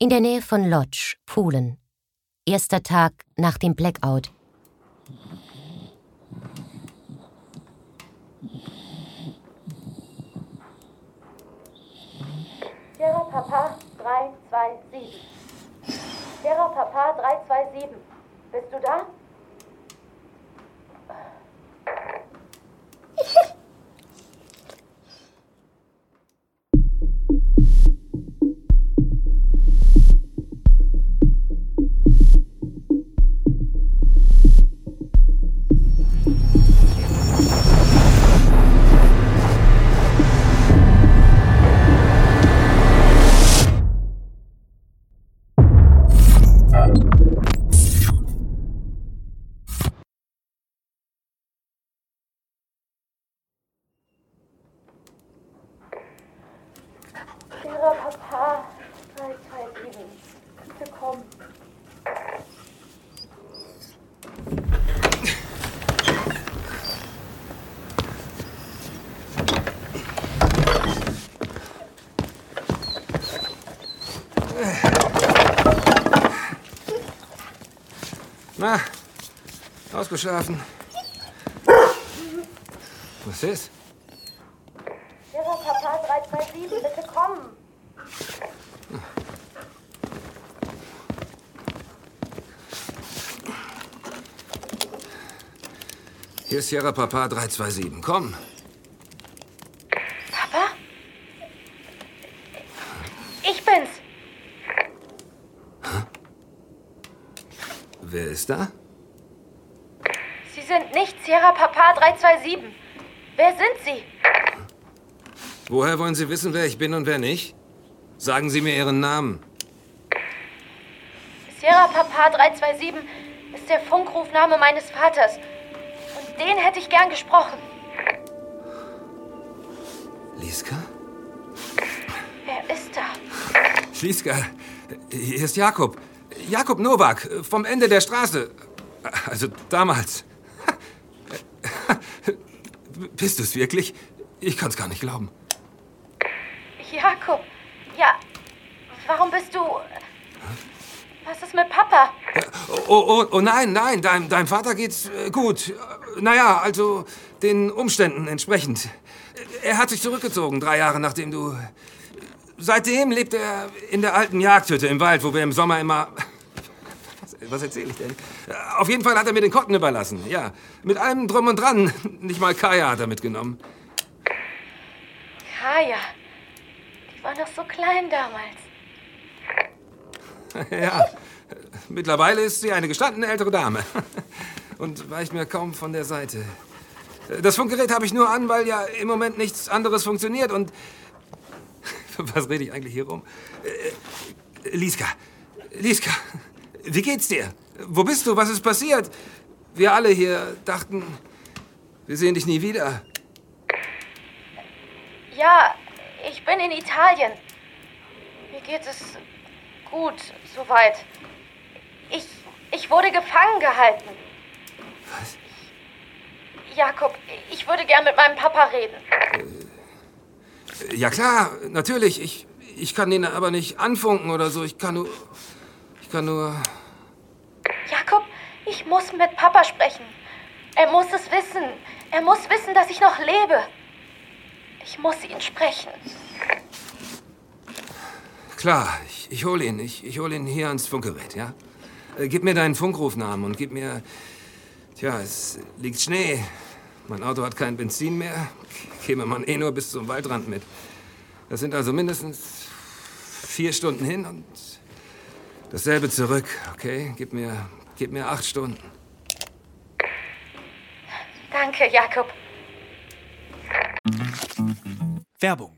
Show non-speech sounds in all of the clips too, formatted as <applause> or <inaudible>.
In der Nähe von Lodz, Polen. Erster Tag nach dem Blackout. Sierra Papa 327. Sierra Papa 327. Bist du da? Papa 327. Bitte komm. Na, ausgeschlafen. Was ist? Sierra Papa 327. Bitte komm. Hier ist Sierra Papa 327. Komm. Papa? Ich bin's. Wer ist da? Sie sind nicht Sierra Papa 327. Wer sind Sie? Woher wollen Sie wissen, wer ich bin und wer nicht? Sagen Sie mir Ihren Namen. Sierra Papa 327 ist der Funkrufname meines Vaters. Den hätte ich gern gesprochen. Liska? Wer ist da? Liska, hier ist Jakob. Jakob Nowak, vom Ende der Straße. Also damals. Bist du es wirklich? Ich kann's gar nicht glauben. Jakob. Ja. Warum bist du. Was ist mit Papa? Oh, oh, oh nein, nein, dein, deinem Vater geht's äh, gut. Naja, also den Umständen entsprechend. Er hat sich zurückgezogen, drei Jahre nachdem du... Seitdem lebt er in der alten Jagdhütte im Wald, wo wir im Sommer immer... Was, erzähle ich denn? Auf jeden Fall hat er mir den Kotten überlassen, ja. Mit allem Drum und Dran. Nicht mal Kaya hat er mitgenommen. Kaya. Die war noch so klein damals. <laughs> Ja, mittlerweile ist sie eine gestandene ältere Dame. <laughs> Und weicht mir kaum von der Seite. Das Funkgerät habe ich nur an, weil ja im Moment nichts anderes funktioniert und... <laughs> Was rede ich eigentlich hier rum? Äh, Liska, Liska, wie geht's dir? Wo bist du? Was ist passiert? Wir alle hier dachten, wir sehen dich nie wieder. Ja, ich bin in Italien. Mir geht es gut, soweit. Ich, ich wurde gefangen gehalten. Was? Jakob, ich würde gern mit meinem Papa reden. Ja klar, natürlich. Ich, ich kann ihn aber nicht anfunken oder so. Ich kann nur... Ich kann nur... Jakob, ich muss mit Papa sprechen. Er muss es wissen. Er muss wissen, dass ich noch lebe. Ich muss ihn sprechen. Klar, ich, ich hole ihn. Ich, ich hole ihn hier ans Funkgerät, ja? Äh, gib mir deinen Funkrufnamen und gib mir... Tja, es liegt Schnee. Mein Auto hat kein Benzin mehr. Käme man eh nur bis zum Waldrand mit. Das sind also mindestens vier Stunden hin und dasselbe zurück, okay? Gib mir, gib mir acht Stunden. Danke, Jakob. Werbung.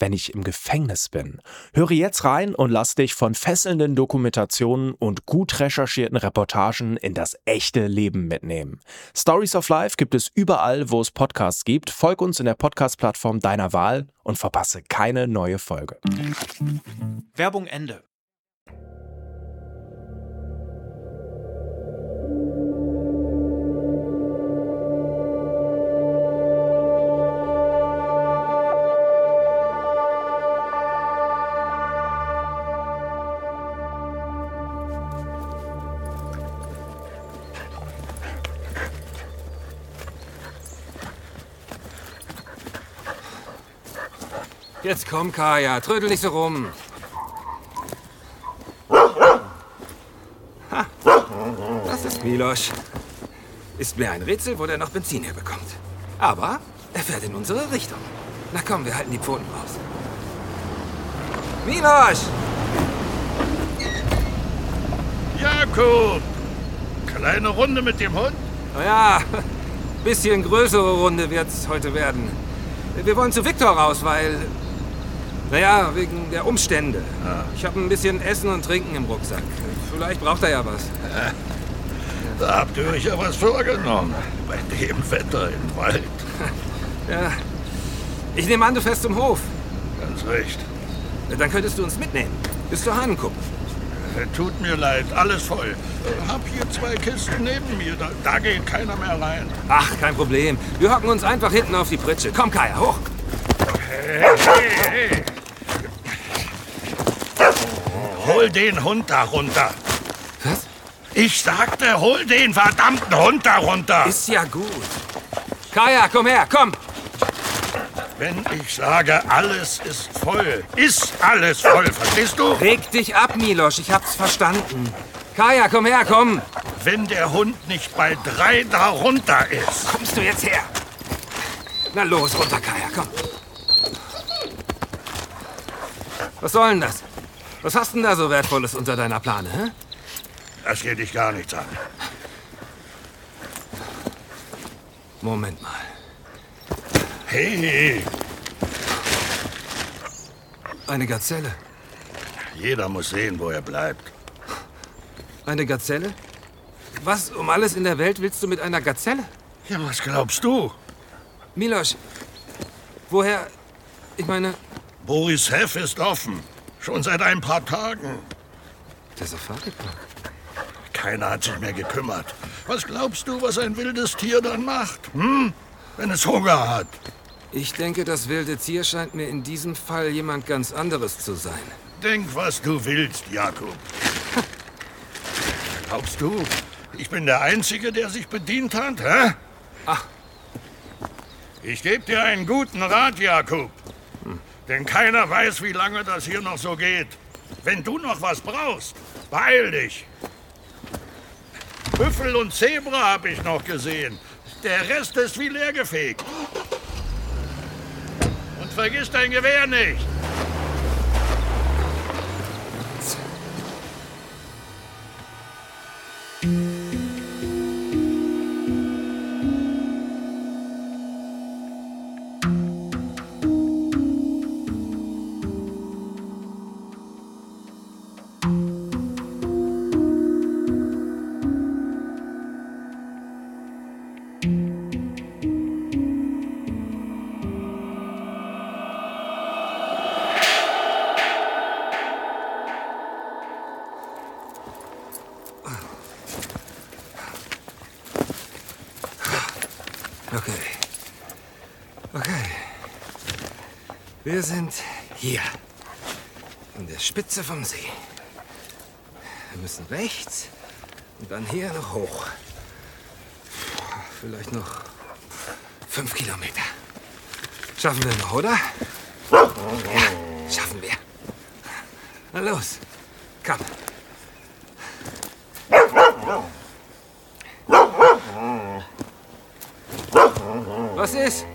wenn ich im Gefängnis bin? Höre jetzt rein und lass dich von fesselnden Dokumentationen und gut recherchierten Reportagen in das echte Leben mitnehmen. Stories of Life gibt es überall, wo es Podcasts gibt. Folg uns in der Podcast-Plattform deiner Wahl und verpasse keine neue Folge. Werbung Ende. Jetzt komm, Kaya, trödel nicht so rum. Ha, das ist Milosch. Ist mir ein Rätsel, wo der noch Benzin herbekommt. Aber er fährt in unsere Richtung. Na komm, wir halten die Pfoten raus. Milosch! Jakob! Kleine Runde mit dem Hund? Naja, <laughs> bisschen größere Runde wird's heute werden. Wir wollen zu Viktor raus, weil naja, wegen der Umstände. Ah. Ich habe ein bisschen Essen und Trinken im Rucksack. Vielleicht braucht er ja was. <laughs> Da habt ihr euch ja was vorgenommen. Bei dem Wetter im Wald. <laughs> Ja. Ich nehme an, du fährst zum Hof. Ganz recht. Dann könntest du uns mitnehmen. Bis zur Hahnenkuppe. Äh, tut mir leid, alles voll. Hab hier zwei Kisten neben mir. Da, da geht keiner mehr rein. Ach, kein Problem. Wir hocken uns einfach hinten auf die Pritsche. Komm, Kaya, hoch. Hey, hey, hey. Hol den Hund da runter. Was? Ich sagte, hol den verdammten Hund da runter. Ist ja gut. Kaya, komm her, komm. Wenn ich sage, alles ist voll, ist alles voll, verstehst du? Reg dich ab, Milosch, ich hab's verstanden. Kaya, komm her, komm. Wenn der Hund nicht bei drei da runter ist. Kommst du jetzt her? Na los, runter, Kaya, komm. Was soll denn das? Was hast denn da so Wertvolles unter deiner Plane, hä? Das geht dich gar nichts an. Moment mal. Hey! Eine Gazelle. Jeder muss sehen, wo er bleibt. Eine Gazelle? Was um alles in der Welt willst du mit einer Gazelle? Ja, was glaubst du? Milosch, woher... Ich meine... Boris Heff ist offen. Schon seit ein paar Tagen. Der Safari-Park? Keiner hat sich mehr gekümmert. Was glaubst du, was ein wildes Tier dann macht? Hm? Wenn es Hunger hat. Ich denke, das wilde Tier scheint mir in diesem Fall jemand ganz anderes zu sein. Denk, was du willst, Jakob. <laughs> Glaubst du, ich bin der Einzige, der sich bedient hat, hä? Ach. Ich gebe dir einen guten Rat, Jakob. Denn keiner weiß, wie lange das hier noch so geht. Wenn du noch was brauchst, beeil dich. Büffel und Zebra habe ich noch gesehen. Der Rest ist wie leergefegt. Und vergiss dein Gewehr nicht. Wir sind hier. An der Spitze vom See. Wir müssen rechts und dann hier noch hoch. Vielleicht noch fünf Kilometer. Schaffen wir noch, oder? Ja, schaffen wir. Na los, komm. Was ist?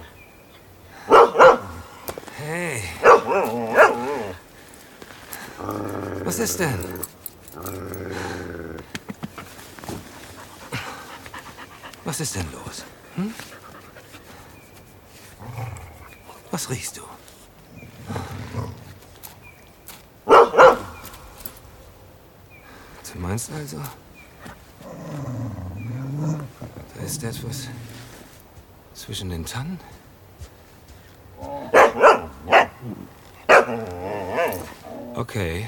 es denn? Was ist denn los? Hm? Was riechst du? Du meinst also, da ist etwas zwischen den Tannen? Okay,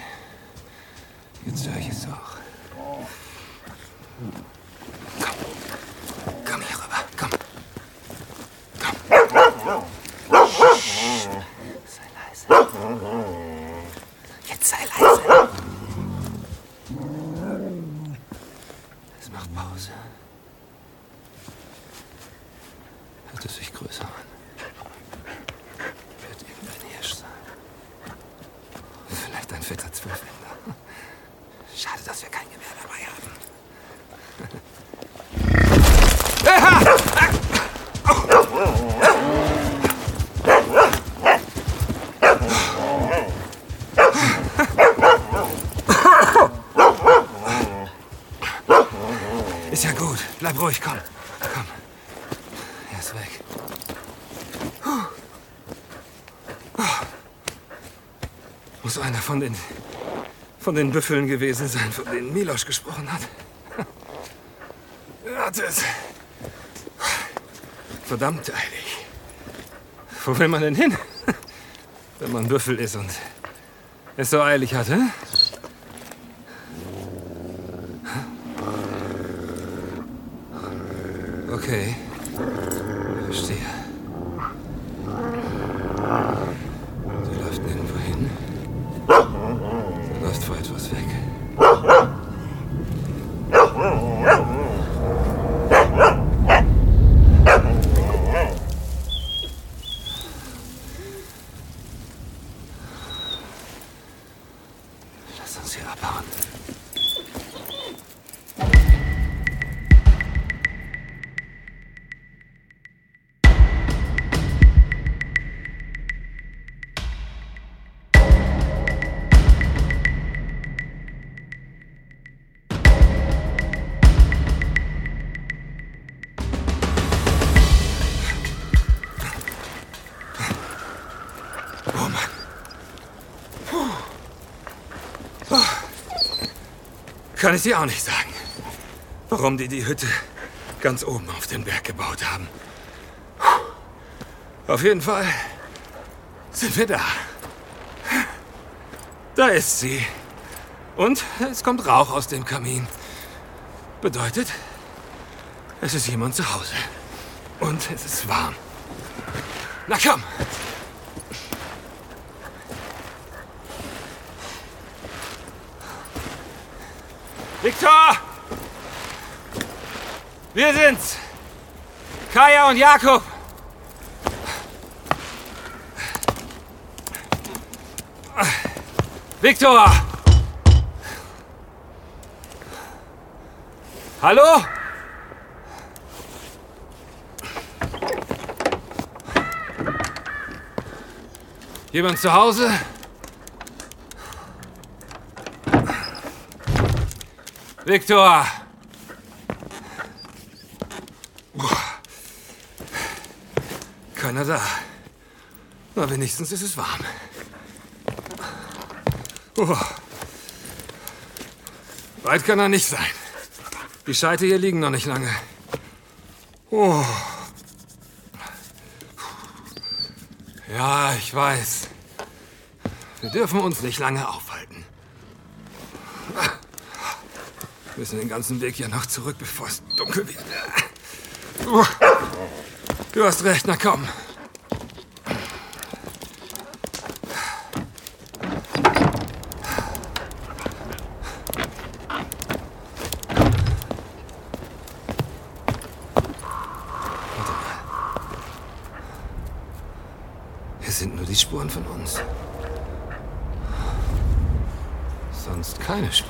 Bleib ruhig, komm. Komm. Er ist weg. Muss einer von den von den Büffeln gewesen sein, von denen Milosch gesprochen hat. Hatte es verdammt eilig. Wo will man denn hin, wenn man Büffel ist und es so eilig hatte? Okay, Kann ich dir auch nicht sagen, warum die die Hütte ganz oben auf den Berg gebaut haben. Auf jeden Fall sind wir da. Da ist sie. Und es kommt Rauch aus dem Kamin. Bedeutet, es ist jemand zu Hause. Und es ist warm. Na komm! Viktor! Wir sind's! Kaya und Jakob! Viktor! Hallo? Jemand zu Hause? Viktor! Keiner da. Na, wenigstens ist es warm. Oh. Weit kann er nicht sein. Die Scheite hier liegen noch nicht lange. Oh. Ja, ich weiß. Wir dürfen uns nicht lange aufhalten. Wir müssen den ganzen Weg ja noch zurück, bevor es dunkel wird. Du hast recht, na komm. Hier sind nur die Spuren von uns. Sonst keine Spuren.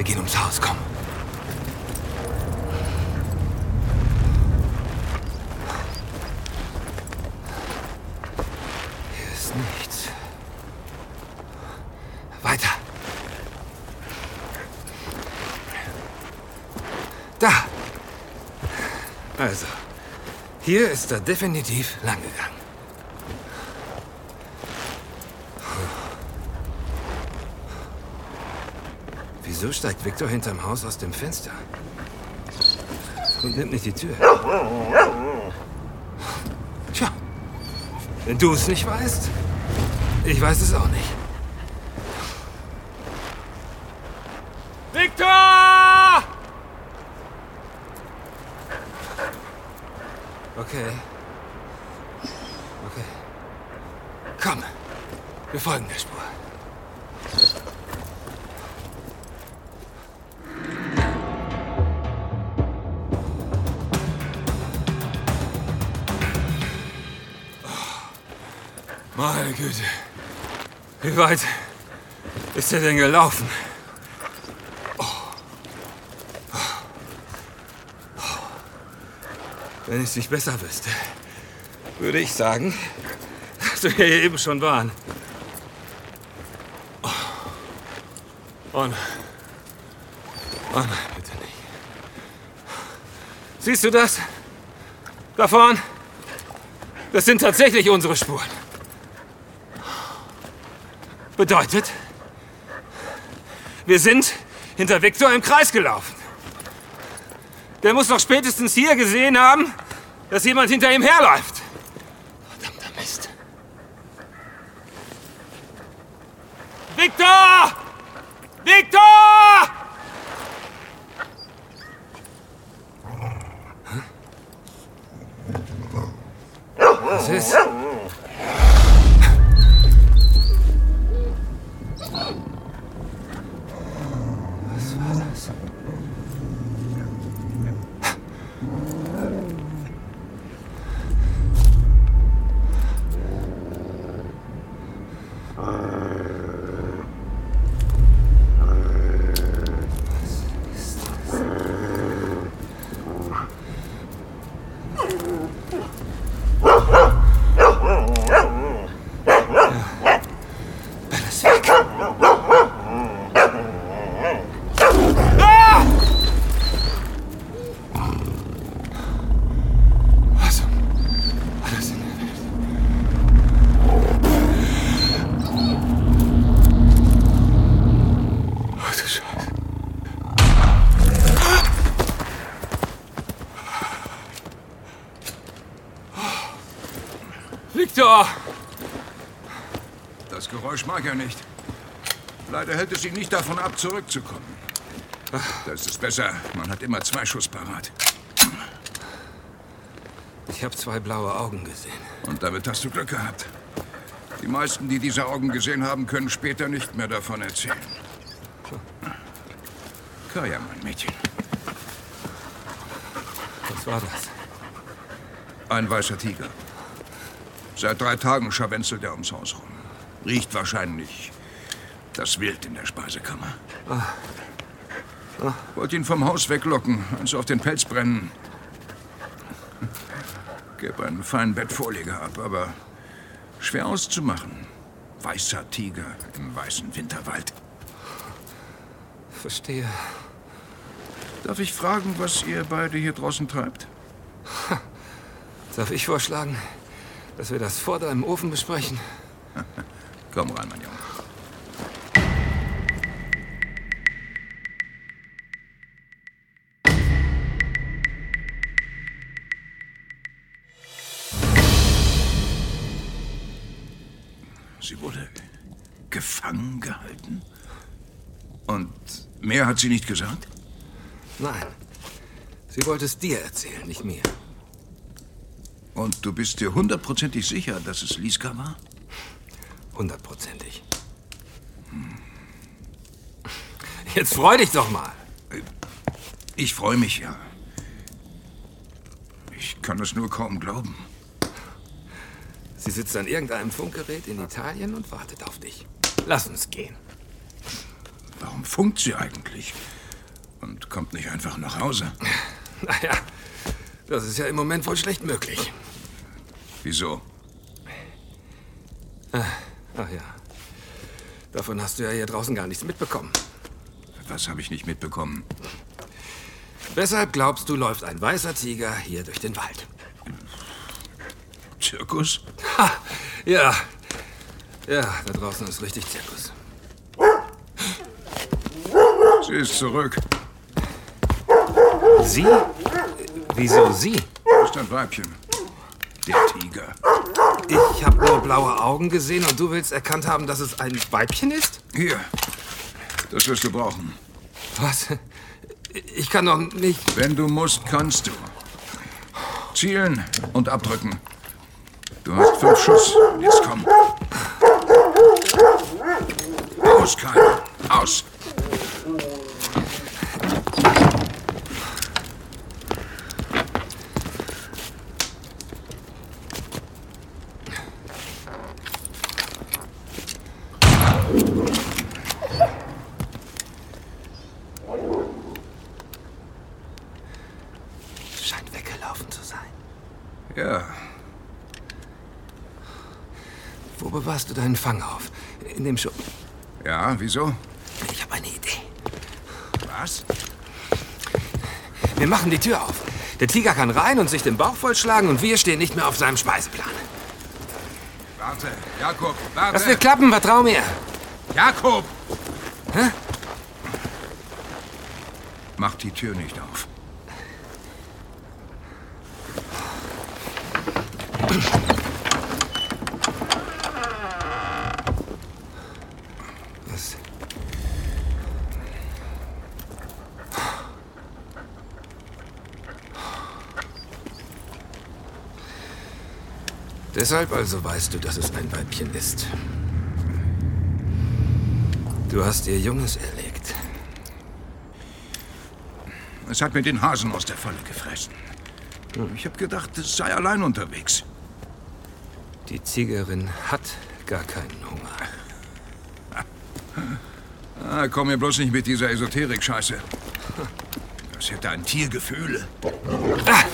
Wir gehen ums Haus, komm. Hier ist nichts. Weiter. Da. Also, hier ist er definitiv lang Wieso steigt Victor hinterm Haus aus dem Fenster? Und nimmt nicht die Tür. Tja, wenn du es nicht weißt, ich weiß es auch nicht. Victor! Okay. Okay. Komm, wir folgen der Spur. Meine Güte. Wie weit ist er denn gelaufen? Oh. Wenn ich es nicht besser wüsste, würde ich sagen, dass wir hier eben schon waren. Oh nein. Oh nein, bitte nicht. Siehst du das? Da vorn? Das sind tatsächlich unsere Spuren. Bedeutet, wir sind hinter Viktor im Kreis gelaufen. Der muss doch spätestens hier gesehen haben, dass jemand hinter ihm herläuft. Verdammter Mist. Viktor! Viktor! Was ist? Was war das? Alles weg. Ah! Was um alles in der Welt? Ach du Scheiße. Victor! Das Geräusch mag er nicht. Ihn nicht davon ab, zurückzukommen. Das ist besser. Man hat immer zwei Schuss parat. Ich habe zwei blaue Augen gesehen. Und damit hast du Glück gehabt. Die meisten, die diese Augen gesehen haben, können später nicht mehr davon erzählen. Kaya, mein Mädchen. Was war das? Ein weißer Tiger. Seit drei Tagen scharwenzelt er ums Haus rum. Riecht wahrscheinlich das Wild in der Speisekammer. Wollte ihn vom Haus weglocken, eins auf den Pelz brennen. Gäbe einen feinen Bettvorleger ab, aber schwer auszumachen. Weißer Tiger im weißen Winterwald. Verstehe. Darf ich fragen, was ihr beide hier draußen treibt? Darf ich vorschlagen, dass wir das vor deinem Ofen besprechen? <laughs> Komm rein, mein Junge. Sie wurde gefangen gehalten? Und mehr hat sie nicht gesagt? Nein. Sie wollte es dir erzählen, nicht mir. Und du bist dir hundertprozentig sicher, dass es Liska war? Hundertprozentig. Jetzt freu dich doch mal. Ich freue mich ja. Ich kann es nur kaum glauben. Sie sitzt an irgendeinem Funkgerät in Italien und wartet auf dich. Lass uns gehen. Warum funkt sie eigentlich? Und kommt nicht einfach nach Hause? <laughs> Naja, das ist ja im Moment wohl schlecht möglich. Wieso? Ach ja. Davon hast du ja hier draußen gar nichts mitbekommen. Was habe ich nicht mitbekommen? Weshalb glaubst du, läuft ein weißer Tiger hier durch den Wald? Zirkus? Ha, ja. Ja, da draußen ist richtig Zirkus. Sie ist zurück. Sie? Wieso sie? Das ist ein Weibchen. Der Tiger. Ich habe nur blaue Augen gesehen und du willst erkannt haben, dass es ein Weibchen ist? Hier. Das wirst du brauchen. Was? Ich kann doch nicht. Wenn du musst, kannst du. Zielen und abdrücken. Du hast fünf Schuss. Jetzt komm. Aus, Kai. Aus. Scheint weggelaufen zu sein. Ja, Wo bewahrst du deinen Fang auf? In dem Schuppen. ja, wieso? Ich habe eine Idee. Was? Wir machen die Tür auf. Der Tiger kann rein und sich den Bauch vollschlagen und wir stehen nicht mehr auf seinem Speiseplan. Warte, Jakob, warte. Das wird klappen, vertrau mir. Jakob! Hä? Mach die Tür nicht auf. Deshalb also weißt du, dass es ein Weibchen ist. Du hast ihr Junges erlegt. Es hat mir den Hasen aus der Falle gefressen. Ich habe gedacht, es sei allein unterwegs. Die Tigerin hat gar keinen Hunger. Ah, komm mir bloß nicht mit dieser Esoterik-Scheiße. Das hätte ein Tier Gefühle. Komm.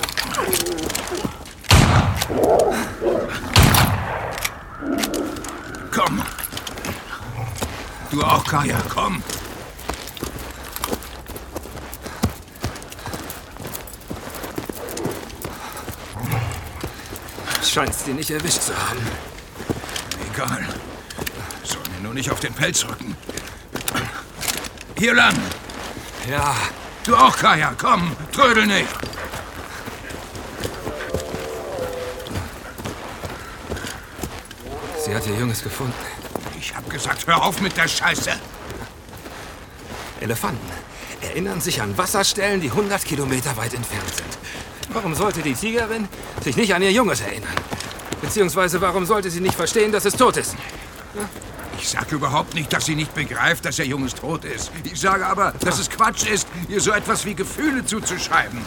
Du auch, Kaya, komm. Scheinst sie nicht erwischt zu haben. Egal. Soll mir nur nicht auf den Pelz rücken. Hier lang. Ja, Du auch, Kaya, komm. Trödel nicht. sie hat ihr Junges gefunden. Ich hab gesagt, hör auf mit der Scheiße. Elefanten erinnern sich an Wasserstellen, die 100 Kilometer weit entfernt sind. Warum sollte die Tigerin sich nicht an ihr Junges erinnern? Beziehungsweise warum sollte sie nicht verstehen, dass es tot ist? Ich sage überhaupt nicht, dass sie nicht begreift, dass ihr Junges tot ist. Ich sage aber, dass es Quatsch ist, ihr so etwas wie Gefühle zuzuschreiben.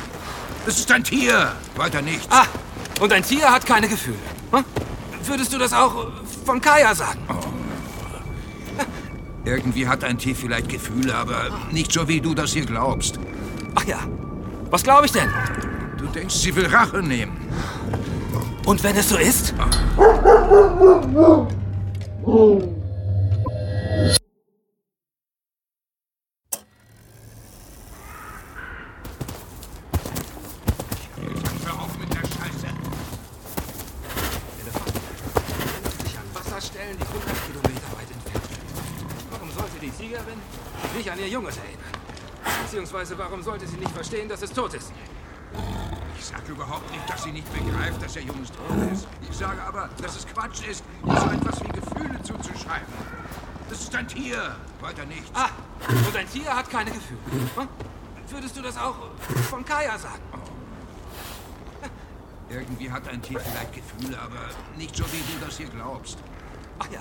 Es ist ein Tier, weiter nichts. Ah, und ein Tier hat keine Gefühle. Hm? Würdest du das auch von Kaya sagen? Irgendwie hat ein Tier vielleicht Gefühle, aber nicht so, wie du das hier glaubst. Ach ja, was glaube ich denn? Du denkst, sie will Rache nehmen. Und wenn es so ist? Hör <laughs> auf mit der Scheiße. Elefanten erinnern sich an Wasserstellen, die 100 Kilometer weit entfernt sind. Warum sollte die Tigerin sich nicht an ihr Junges erinnern? Beziehungsweise warum sollte sie nicht verstehen, dass es tot ist? Ich sage überhaupt nicht, dass sie nicht begreift, dass ihr Junges tot ist. Ich sage aber, dass es Quatsch ist, ihr so etwas wie Gefühle zuzuschreiben. Das ist ein Tier, weiter nichts. Ah, und ein Tier hat keine Gefühle. Hm? Würdest du das auch von Kaya sagen? Irgendwie hat ein Tier vielleicht Gefühle, aber nicht so, wie du das hier glaubst. Ach ja,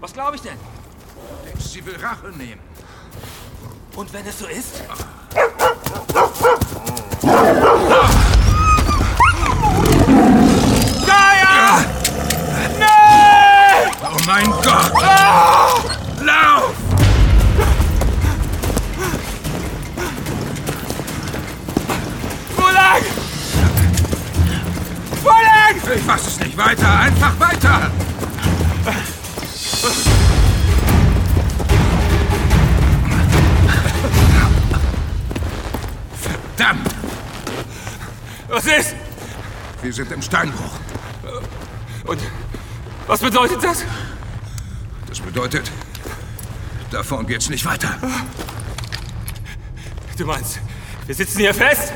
was glaube ich denn? Du denkst, sie will Rache nehmen. Und wenn es so ist? Sind im Steinbruch. Und was bedeutet das? Das bedeutet, davon geht's nicht weiter. Du meinst, wir sitzen hier fest?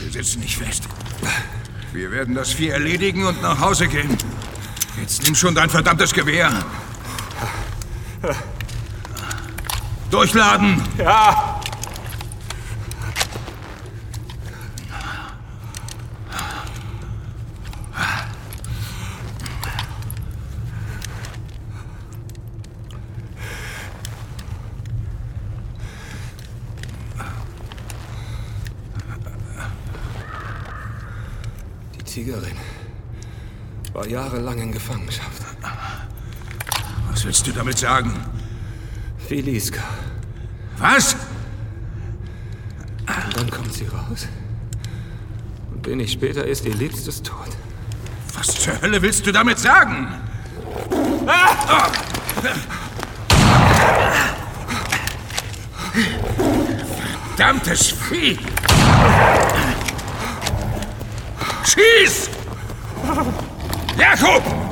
Wir sitzen nicht fest. Wir werden das Vieh erledigen und nach Hause gehen. Jetzt nimm schon dein verdammtes Gewehr. Durchladen! Ja. Die Tigerin jahrelang in Gefangenschaft. Was willst du damit sagen? Feliska. Was? Und dann kommt sie raus. Und wenig später ist ihr Liebstes tot. Was zur Hölle willst du damit sagen? Verdammtes Vieh! Schieß! Jakob!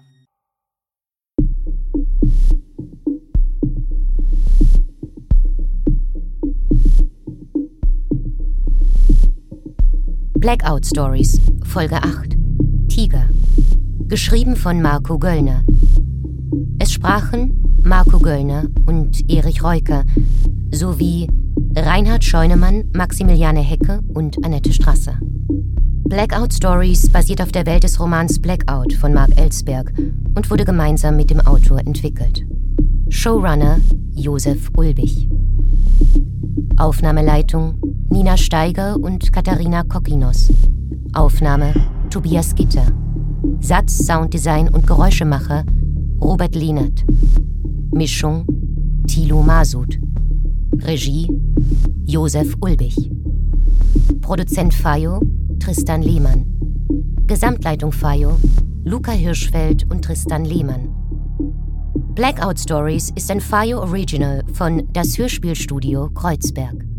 Blackout Stories, Folge 8. Tiger. Geschrieben von Marco Göllner. Es sprachen Marco Göllner und Erich Reuker sowie Reinhard Scheunemann, Maximiliane Hecke und Annette Strasser. Blackout Stories basiert auf der Welt des Romans Blackout von Mark Ellsberg und wurde gemeinsam mit dem Autor entwickelt. Showrunner Josef Ulbich. Aufnahmeleitung Nina Steiger und Katharina Kokinos. Aufnahme Tobias Gitter. Satz, Sounddesign und Geräuschemacher Robert Lehnert. Mischung Thilo Masud. Regie Josef Ulbich. Produzent Fayo Tristan Lehmann. Gesamtleitung Fayo Luca Hirschfeld und Tristan Lehmann. Blackout Stories ist ein Fayo Original von Das Hörspielstudio Kreuzberg.